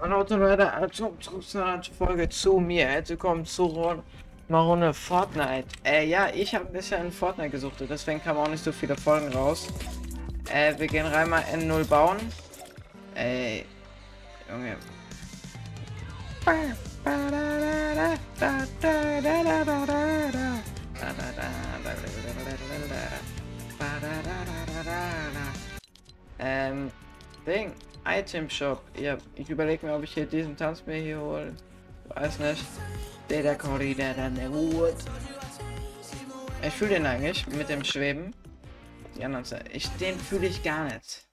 Und heute Leute, also zurück zu einer Folge zu mir. Herzlich willkommen zu Ron Marone Fortnite. Äh, ja, ich habe bisher in Fortnite gesucht, deswegen kamen auch nicht so viele Folgen raus. Äh, wir gehen rein mal N0 bauen. Ey, Junge. Ähm, Ding. Item Shop. Ja, ich überlege mir, ob ich hier diesen Tanz mir hier hole. Weiß nicht. Der der Corridor dann der Hut. Ich fühle den eigentlich mit dem Schweben. Die anderen ich den fühle ich gar nicht.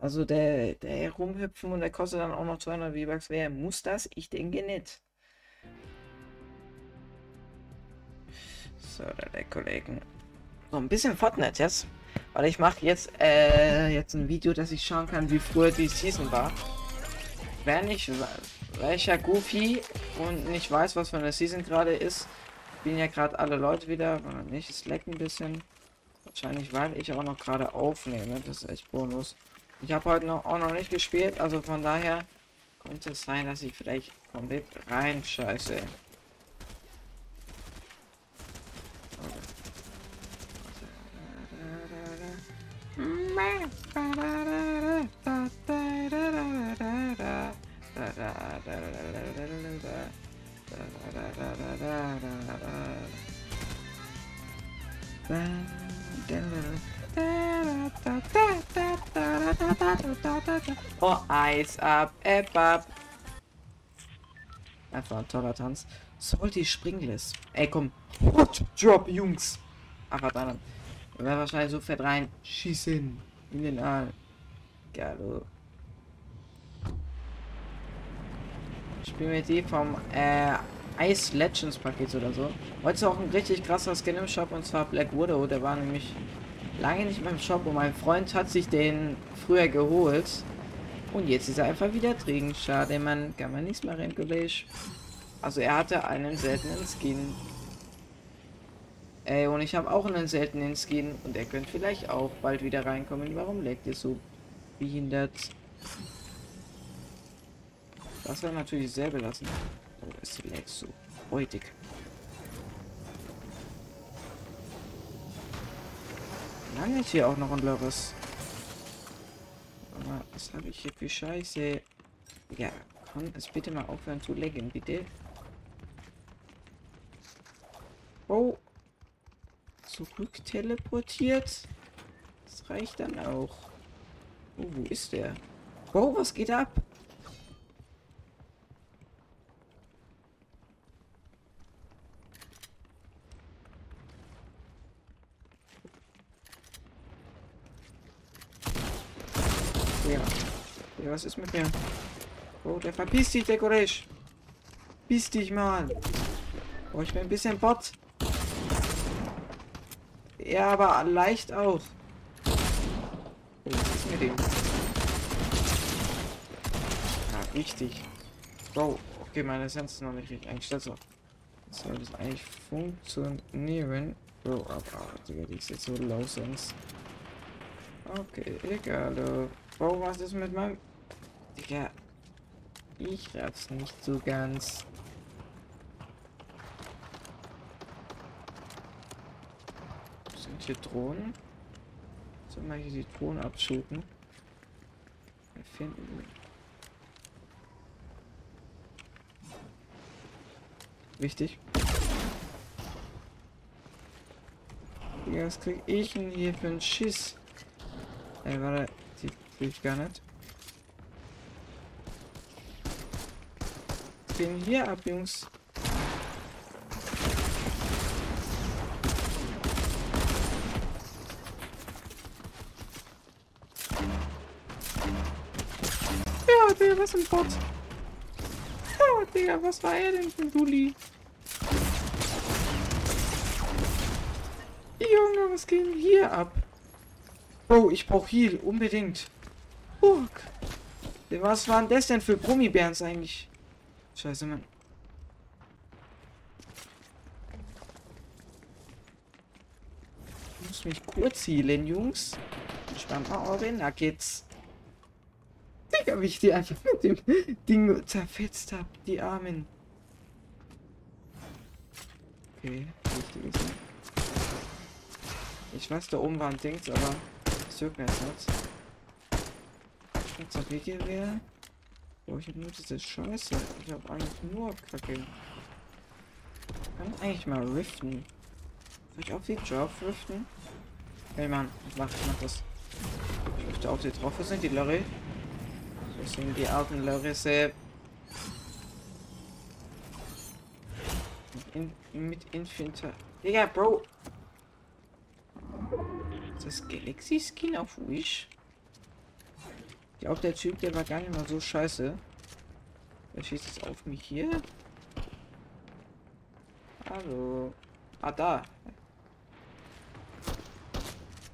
Also der, der rumhüpfen und der kostet dann auch noch 200 V-Bucks. Wer muss das? Ich denke nicht. So, da der Kollegen. So ein bisschen Fortnite jetzt. Weil ich mache jetzt äh, jetzt ein Video, dass ich schauen kann, wie früher die Season war. Wenn ich welcher Goofy und nicht weiß, was für eine Season gerade ist, bin ja gerade alle Leute wieder, nicht, es leckt ein bisschen. Wahrscheinlich, weil ich auch noch gerade aufnehme. Das ist echt bonus. Ich habe heute noch, auch noch nicht gespielt, also von daher könnte es sein, dass ich vielleicht komplett rein scheiße. Oh, Eis ab, App ab. Einfach ein toller Tanz. Salty Springless. Ey, komm. Hot Drop, Jungs. Aber dann. Wäre wahrscheinlich so fett rein. Schießen. In den Aal. Geil. Spielen wir die vom äh, Ice Legends Paket oder so. Heute ist auch ein richtig krasser Skin im Shop und zwar Black Widow. Der war nämlich lange nicht mehr im Shop und mein Freund hat sich den früher geholt. Und jetzt ist er einfach wieder drin. Schade, man kann man nichts mehr renkelig. Also er hatte einen seltenen Skin. Ey, und ich habe auch einen seltenen Skin und er könnte vielleicht auch bald wieder reinkommen. Warum leckt ihr so behindert? Das wäre natürlich sehr belassen. Oh, es leckt so heutig. Lange ist hier auch noch ein Lörres. Aber was habe ich hier für Scheiße? Ja, kann es bitte mal aufhören zu lecken, bitte. Oh, zurück teleportiert. Das reicht dann auch. Oh, wo ist der? Oh, was geht ab? Ja. ja, was ist mit mir? Oh, der verpisst dich, der Koresh. Piss dich mal. Oh, ich bin ein bisschen Bot. Ja, aber leicht auch. Oh, was ist mit dem? Ja, richtig. Wow, okay, meine Essenz ist noch nicht richtig eingestellt. So. Soll das eigentlich funktionieren? Oh, aber, die ist jetzt so low sense. Okay, egal. Oh, was ist mit meinem... Digga, ich raff's nicht so ganz. Sind hier Drohnen? Soll mal hier die Drohnen abschuten? Finden. Wichtig. Was krieg ich denn hier für einen Schiss? Ey, warte, die krieg ich gar nicht. Den hier ab, Jungs. Was ein Bot. Oh, Digga, was war er denn für ein Dulli? Junge, was ging hier ab? Oh, ich brauche Heal, unbedingt. Fuck. Was waren das denn für Brummibärens eigentlich? Scheiße, Mann. Ich muss mich kurz healen, Jungs. Spannt mal eure Nuggets. Digga, wie ich die einfach mit dem Ding zerfetzt habe. Die Armen. Okay. Ich weiß, da oben war ein Dings, aber das juckt mir jetzt nicht. Jetzt hab ich Gewehr. Ich hab nur diese Scheiße. Ich hab eigentlich nur Kacke. Kann ich eigentlich mal riften? Soll ich auf die drauf riften? Hey Mann, ich mach, ich mach das. Ich möchte auf die drauf. Sind die Lorry? Wo sind die alten Lorrisse? In, mit Infiniter. Digga, Bro. Ist das Galaxy Skin auf Wish? Ich glaube, der Typ, der war gar nicht mal so scheiße. Wer schießt jetzt auf mich hier? Hallo. Ah, da.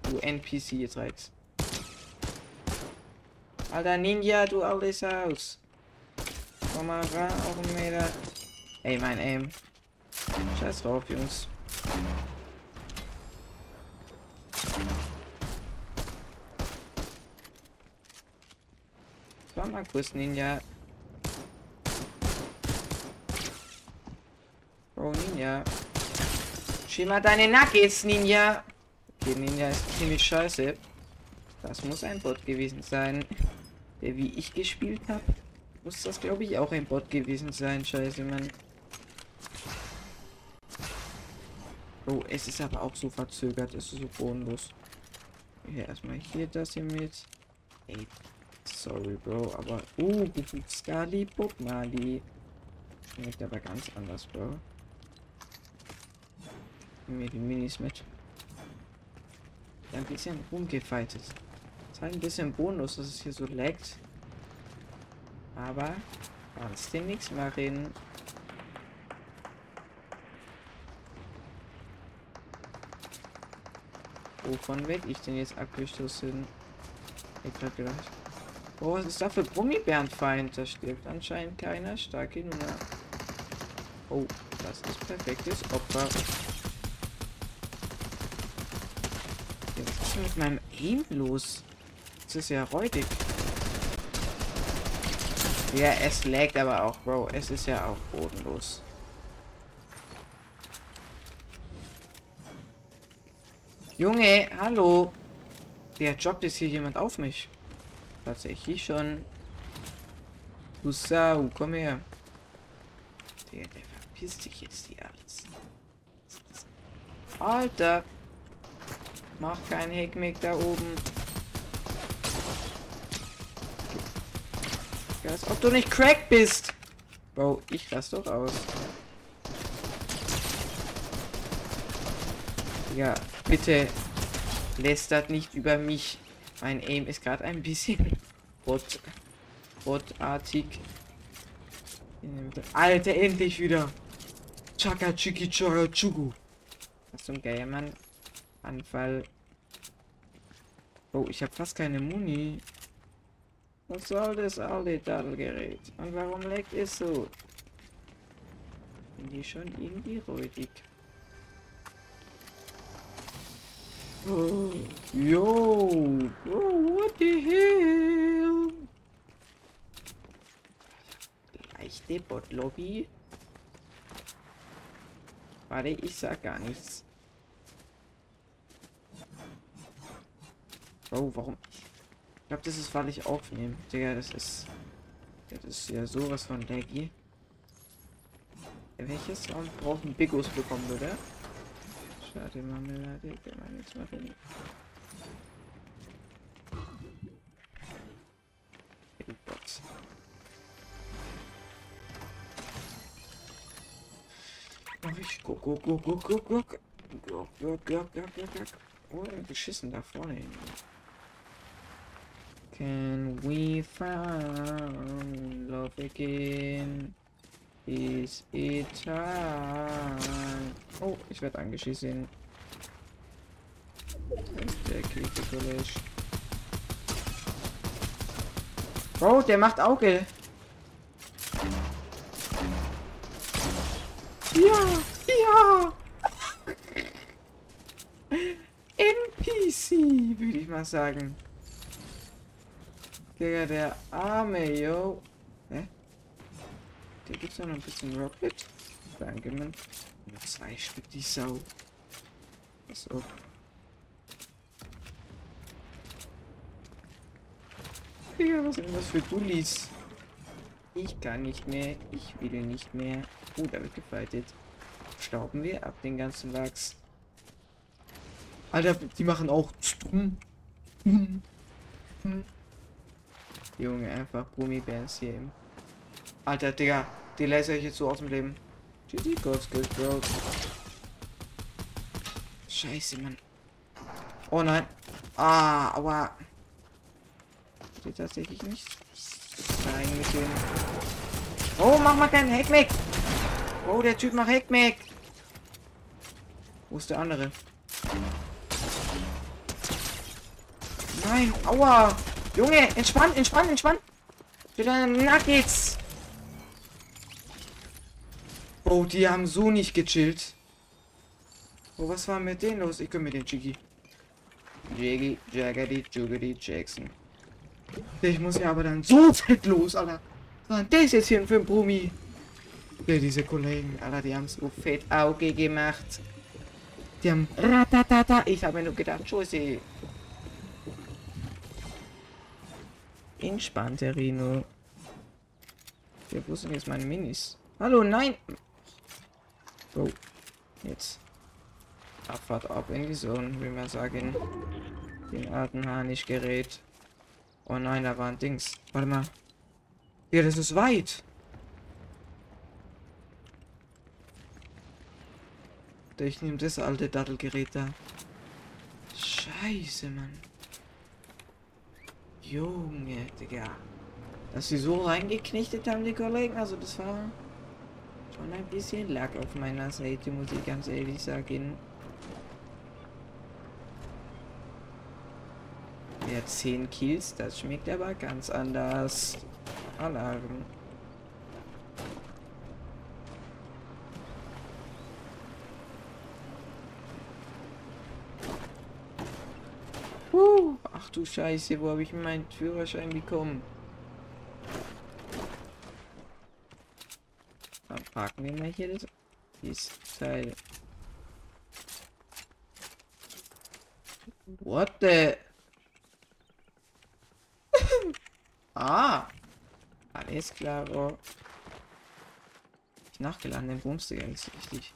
Du NPC, jetzt reicht's. Alter Ninja, du alles aus. Komm mal ran, auf den Meter. Ey, mein Aim. Scheiß drauf, Jungs. war mal kurz Ninja. Oh, Ninja. Schieb mal deine Nuggets, Ninja. Okay, Ninja ist ziemlich scheiße. Das muss ein Bot gewesen sein. Der wie ich gespielt habe. Muss das glaube ich auch ein Bot gewesen sein. Scheiße, Mann. Oh, es ist aber auch so verzögert. Es ist so bodenlos. Ja, erstmal hier das hier mit. Ey, Sorry, Bro, aber... Uh, Skali Bob Mali. Schmeckt aber ganz anders, Bro. Mir die Minis mit. Ein bisschen rumgefightet. Ist halt ein bisschen Bonus, dass es hier so laggt. Aber kannst dir nichts machen. Wovon werde ich denn jetzt abgestoßen? Ich hab gedacht. Oh, was ist da für Gummibärenfeind? Da stirbt anscheinend keiner. Starke Nummer. Oh, das ist perfektes Opfer. Was ist mit meinem Aim los? Das ist ja räudig. Ja, es laggt aber auch, Bro. Es ist ja auch bodenlos. Junge, hallo. Der jobbt jetzt hier jemand auf mich. Tatsächlich schon. Du Sau, komm her. Der, der verpisst dich jetzt hier alles. Alter. Mach kein Heckmeck da oben. Als ob du nicht crack bist. Bro, ich lass doch aus. Ja, bitte lästert nicht über mich. Mein Aim ist gerade ein bisschen bot, botartig. Alter, endlich wieder. Chaka chiki chaka chugu. Was zum Geier, Mann. Anfall. Oh, ich habe fast keine Muni. Was soll das alte Daddelgerät? Und warum leckt es so? Bin die schon irgendwie räudig. Yo! Oh, what the hell? Leichte Bot-Lobby. Warte, ich sag gar nichts. Oh, warum? Ich glaube, das ist, weil ich aufnehme. Digga, das ist... Das ist ja sowas von laggy. Welches Sound brauchen Bigos bekommen, oder? Schade, Marmelade, kann man nichts machen. Box. Mach ich. Guck, guck, guck, guck, guck, guck. Guck, guck, guck, guck, guck, guck. Oh, geschissen da vorne hin. Can we find love again? Is it time? Oh, ich werde angeschissen. Der Käfig Oh, der macht Auge. Ja, ja. NPC, würde ich mal sagen. Digga, der arme, yo. Hä? Der gibt's noch ein bisschen Rocket. Danke, man. Nur zwei Stück, die Sau. So. Digga, was sind das für Dullis? Ich kann nicht mehr. Ich will nicht mehr. Oh, da wird gefightet. Stauben wir ab den ganzen Wachs. Alter, die machen auch. Junge, einfach Gummibärs hier im. Alter, Digga, die lasse ich jetzt so aus dem Leben. GG, Ghost Skills, Bro. Scheiße, Mann. Oh nein. Ah, aua. Geht tatsächlich nicht. Nein, mit dem. Oh, mach mal keinen Heckmeck. Oh, der Typ macht Heckmeck. Wo ist der andere? Nein, aua. Junge, entspann, entspann, entspann. Wieder Nuggets. Oh, die haben so nicht gechillt. Oh, was war mit denen los? Ich komme mit den Jiggy. Jiggy, Jaggedy, Juggedy, Jackson. Ich muss ja aber dann so fett los, Alter. Was das jetzt hier für ein Brumi? Ja, diese Kollegen, Alter, die haben so fett Auge gemacht. Die haben ratatata. Ich habe mir nur gedacht, Josie. Entspannt, Herr Rino. Ja, wo sind jetzt meine Minis? Hallo, nein! Oh, jetzt. Abfahrt ab in die Zone, will man sagen. Den alten Harnisch gerät. Oh nein, da war ein Dings. Warte mal. Ja, das ist weit. Ich nehme das alte Dattelgerät da. Scheiße, Mann. Junge, Digga. Dass sie so reingeknechtet haben, die Kollegen. Also das war schon ein bisschen Lack auf meiner Seite, muss ich ganz ehrlich sagen. Ja, 10 Kills, das schmeckt aber ganz anders. Alarm. Uh, ach du Scheiße, wo habe ich meinen Führerschein bekommen? Dann parken wir mal hier das, dieses Teil. What the? ah! Alles klar, oh. Nachgeladen, den Bumste ganz richtig.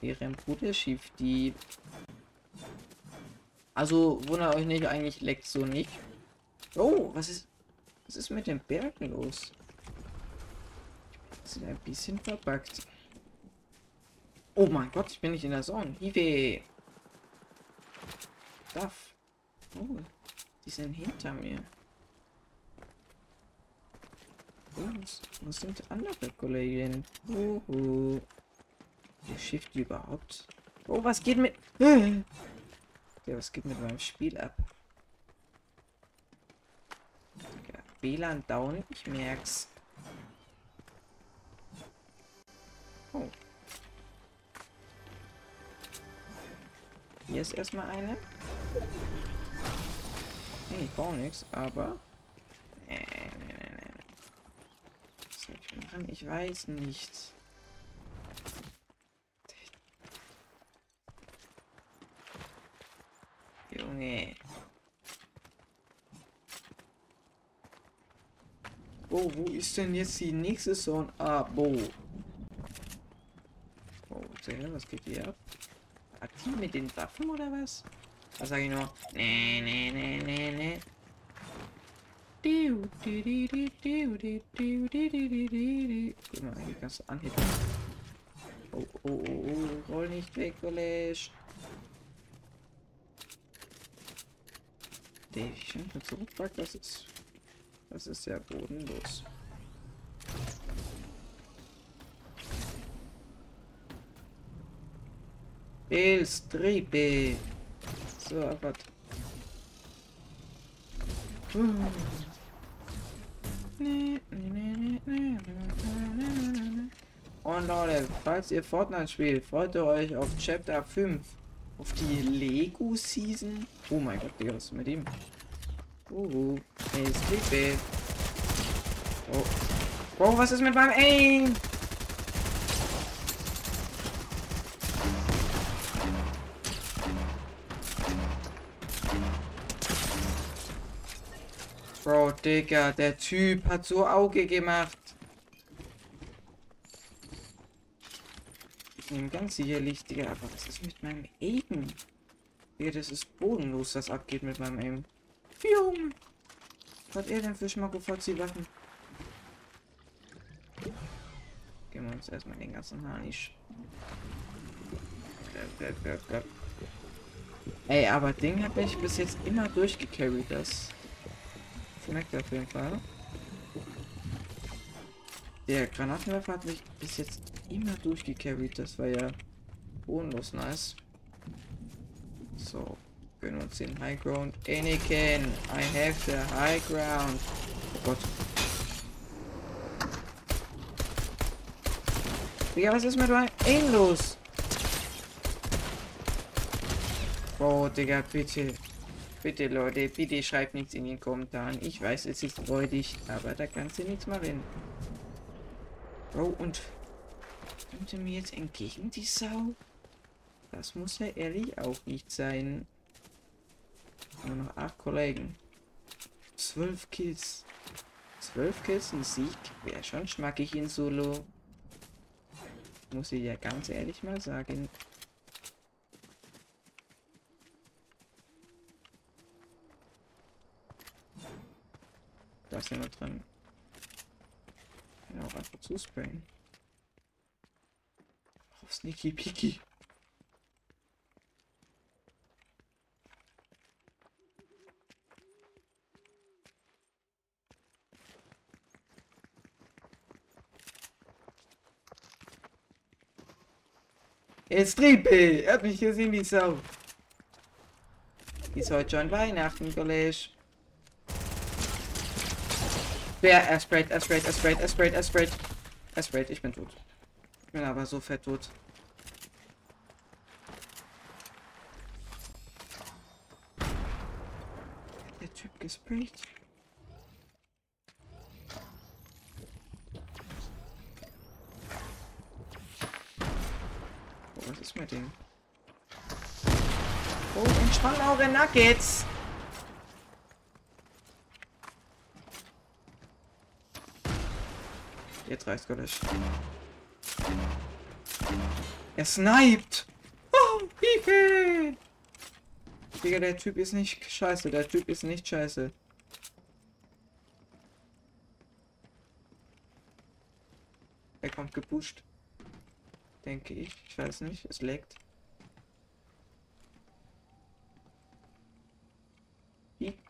Wäre ein Bruderschiff, die also wundert euch nicht, eigentlich leckt so nicht. Oh, was ist. Was ist mit den Bergen los? Sind ein bisschen verbuggt. Oh mein Gott, ich bin nicht in der Sonne. Hive. Duff. Oh, die sind hinter mir. Oh, was sind andere Kollegen? Uhu. Der Schiff überhaupt? Oh, was geht mit... Ja, was geht mit meinem Spiel ab? Ja, WLAN down, ich merk's. Oh. Hier ist erstmal eine. Nee, ich baue nichts, aber. Nee, nee, nee, nee. Was soll ich machen? Ich weiß nicht. Junge. Oh, wo ist denn jetzt die nächste Zone? Ah, wo? Oh, was geht hier ab? Aktiv mit den Waffen oder was? Was sage ich nur? Nee, nee, nee, nee, nee. Guck mal, hier kannst du anheben. Oh, oh, oh, oh, roll nicht weg, College. So fragt, das ist. Das ist ja bodenlos. Bildstriebe. So, aber. Und Leute, falls ihr Fortnite spielt, freut ihr euch auf Chapter 5. Auf die Lego Season. Oh mein Gott, Digga, was ist mit ihm? Uh, hey, Sleepy. Oh. Oh, was ist mit meinem Aim? Bro, Digga, der Typ hat so Auge gemacht. Ich nehme ganz sicherlich, Digga, aber was ist mit meinem Aim? Digga, das ist bodenlos, was abgeht mit meinem Aim. Junge! Was hat er denn für Schmackofatzi-Waffen? Gehen wir uns erstmal den ganzen Harnisch. Ey, aber Ding habe ich bis jetzt immer durchgecarried, das schmeckt auf jeden Fall. Der Granatenwerfer hat mich bis jetzt immer durchgecarried, das war ja bodenlos nice. So, gönnen uns den High Ground. Anakin, I have the High Ground. Oh Gott. Digga, was ist mit meinem Aim los? Oh, Digga, bitte. Bitte, Leute, bitte schreibt nichts in den Kommentaren. Ich weiß, es ist freudig, aber da kannst du nichts machen. Oh, und kommt er mir jetzt entgegen, die Sau? Das muss ja ehrlich auch nicht sein. Nur noch acht Kollegen. Zwölf Kills. Zwölf Kills, ein Sieg. Wäre schon schmackig in Solo. Muss ich ja ganz ehrlich mal sagen. Da ist jemand drin. Ja, auch einfach zusprayen. Oh, Sneaky Peaky. Jetzt Trippe! Er hat mich gesehen wie Sau. Ist heute schon Weihnachten, Kollege. Wer? Er sprayt, er sprayt, er sprayt, er sprayt, er sprayt. Er sprayt, ich bin tot. Bin aber so fett tot. Der Typ gesprayt. Oh, was ist mit dem? Oh, entspann eure Nuggets. Jetzt reicht's Gottes. Er sniped. Oh, Hilfe! Digga, der Typ ist nicht scheiße. Der Typ ist nicht scheiße. Er kommt gepusht. Denke ich. Ich weiß nicht. Es leckt.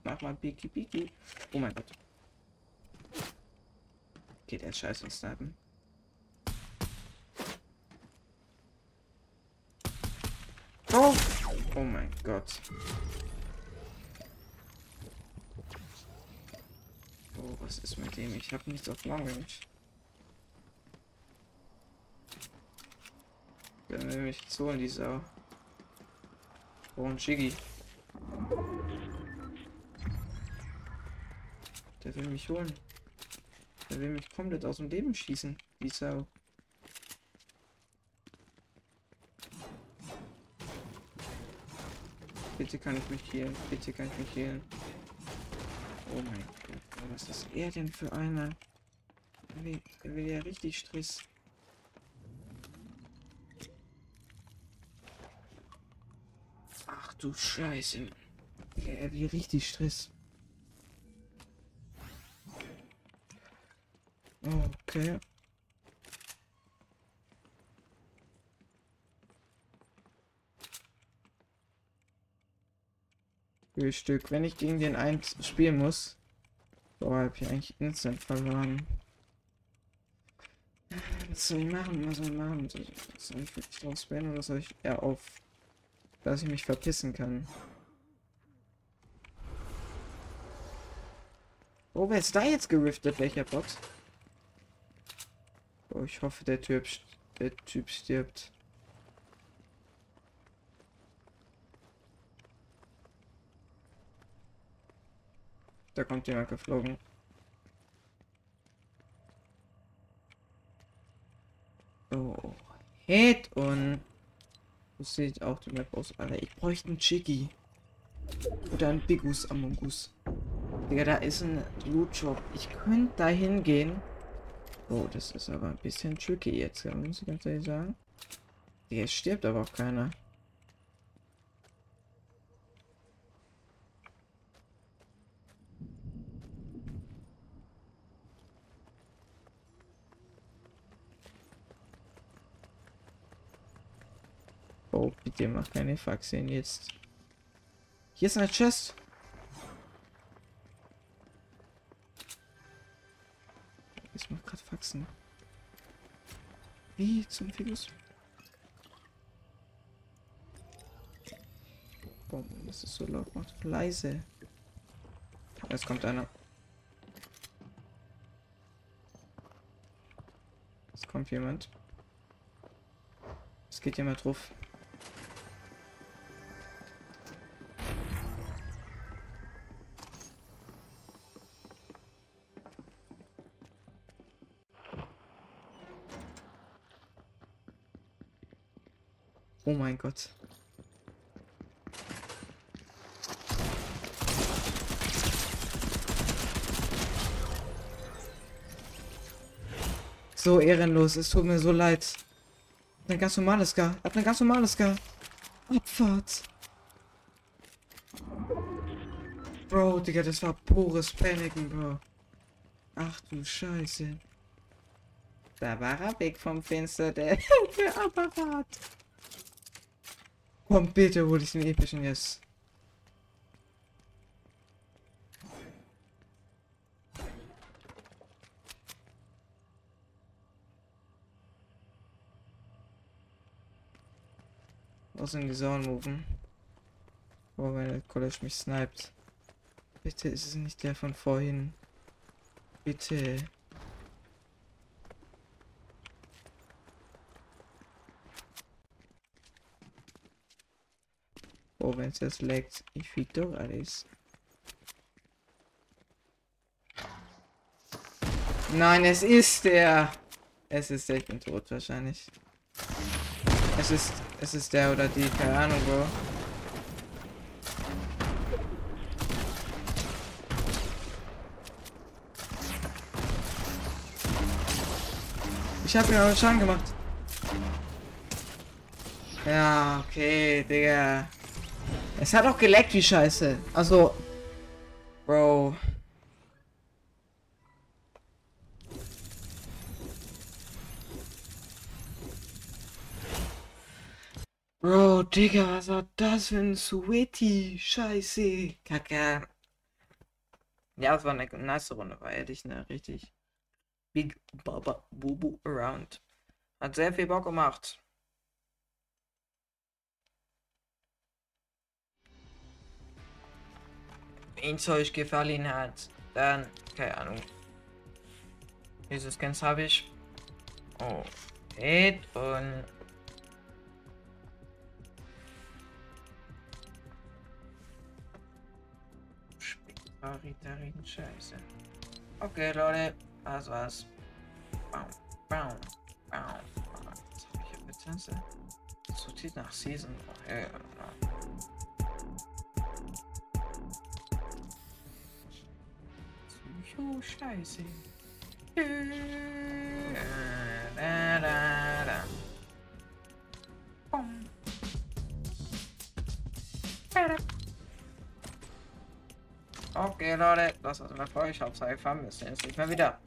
Mach mal Piki Piki. Oh mein Gott. Geht er scheiße und snipen. Oh! Mein Gott. Oh, was ist mit dem? Ich habe nichts auf Long. Der will mich so in die Sau. Oh, ein Shiggy. Der will mich holen. Der will mich komplett aus dem Leben schießen. Wie Sau. Bitte kann ich mich hier. Bitte kann ich mich hier. Oh mein Gott. Was ist er denn für einer? Er will, er will ja richtig Stress. Ach du Scheiße. Er will richtig Stress. Okay. Stück. Wenn ich gegen den 1 spielen muss. So, habe ich eigentlich instant verloren. Was soll ich machen? Was soll ich machen? Soll ich, wirklich drauf spannen oder soll ich eher auf, dass ich mich verpissen kann? Oh, wer ist da jetzt geriftet? Welcher Bot? Oh, ich hoffe, der Typ, der Typ stirbt. Da kommt jemand geflogen. Oh, Hit und das sieht auch die Map aus, Alter. Ich bräuchte einen Chicky. Oder ein Bigus Amongus. Digga, da ist ein Loot Shop. Ich könnte da hingehen. Oh, das ist aber ein bisschen tricky jetzt, muss ich ganz ehrlich sagen. Digga, stirbt aber auch keiner. Bitte mach keine Faxen jetzt. Hier ist eine Chest. Ich mach grad Faxen. Wie zum Figus? Boah, das ist so laut macht. Leise. Jetzt kommt einer. Es kommt jemand. Es geht jemand drauf. Gott. So ehrenlos, es tut mir so leid. Ein ganz normales Gar. Hat ein ganz normales Gar. Abfahrt. Bro, Digga, das war pures Paniken, Bro. Ach du Scheiße. Da war er weg vom Fenster, der, der Apparat. Komm, bitte hol ich den epischen jetzt. Was in die moven? Oh, wenn der College mich sniped. Bitte ist es nicht der von vorhin. Bitte. Oh, wenn es jetzt leckt. Ich flieg doch alles. Nein, es ist der. Es ist der, ich bin tot wahrscheinlich. Es ist, es ist der oder die, keine Ahnung, Bro. Ich hab mir aber Schaden gemacht. Ja, okay, Digga. Es hat auch geleckt, wie scheiße. Also. Bro. Bro, Digga, was war das für ein Sweaty? Scheiße. Kacke. Ja, es war eine nice Runde, war ehrlich, ne? Richtig. Big Baba Bubu Around. Hat sehr viel Bock gemacht. Wenn es euch gefallen hat, dann, keine Ahnung. Diese Skins habe ich. Oh, Hit und Sparitarin Scheiße. Okay, Leute, das war's. Baum, baum, baum. Was habe ich hier bitte? Sortiert nach Season. Oh, ja, ja. Oh, scheiße. Da, da, da. Okay, Leute, das war's mit der Folge. Ich hoffe, es hat euch gefallen. Wir sehen uns nicht mehr wieder.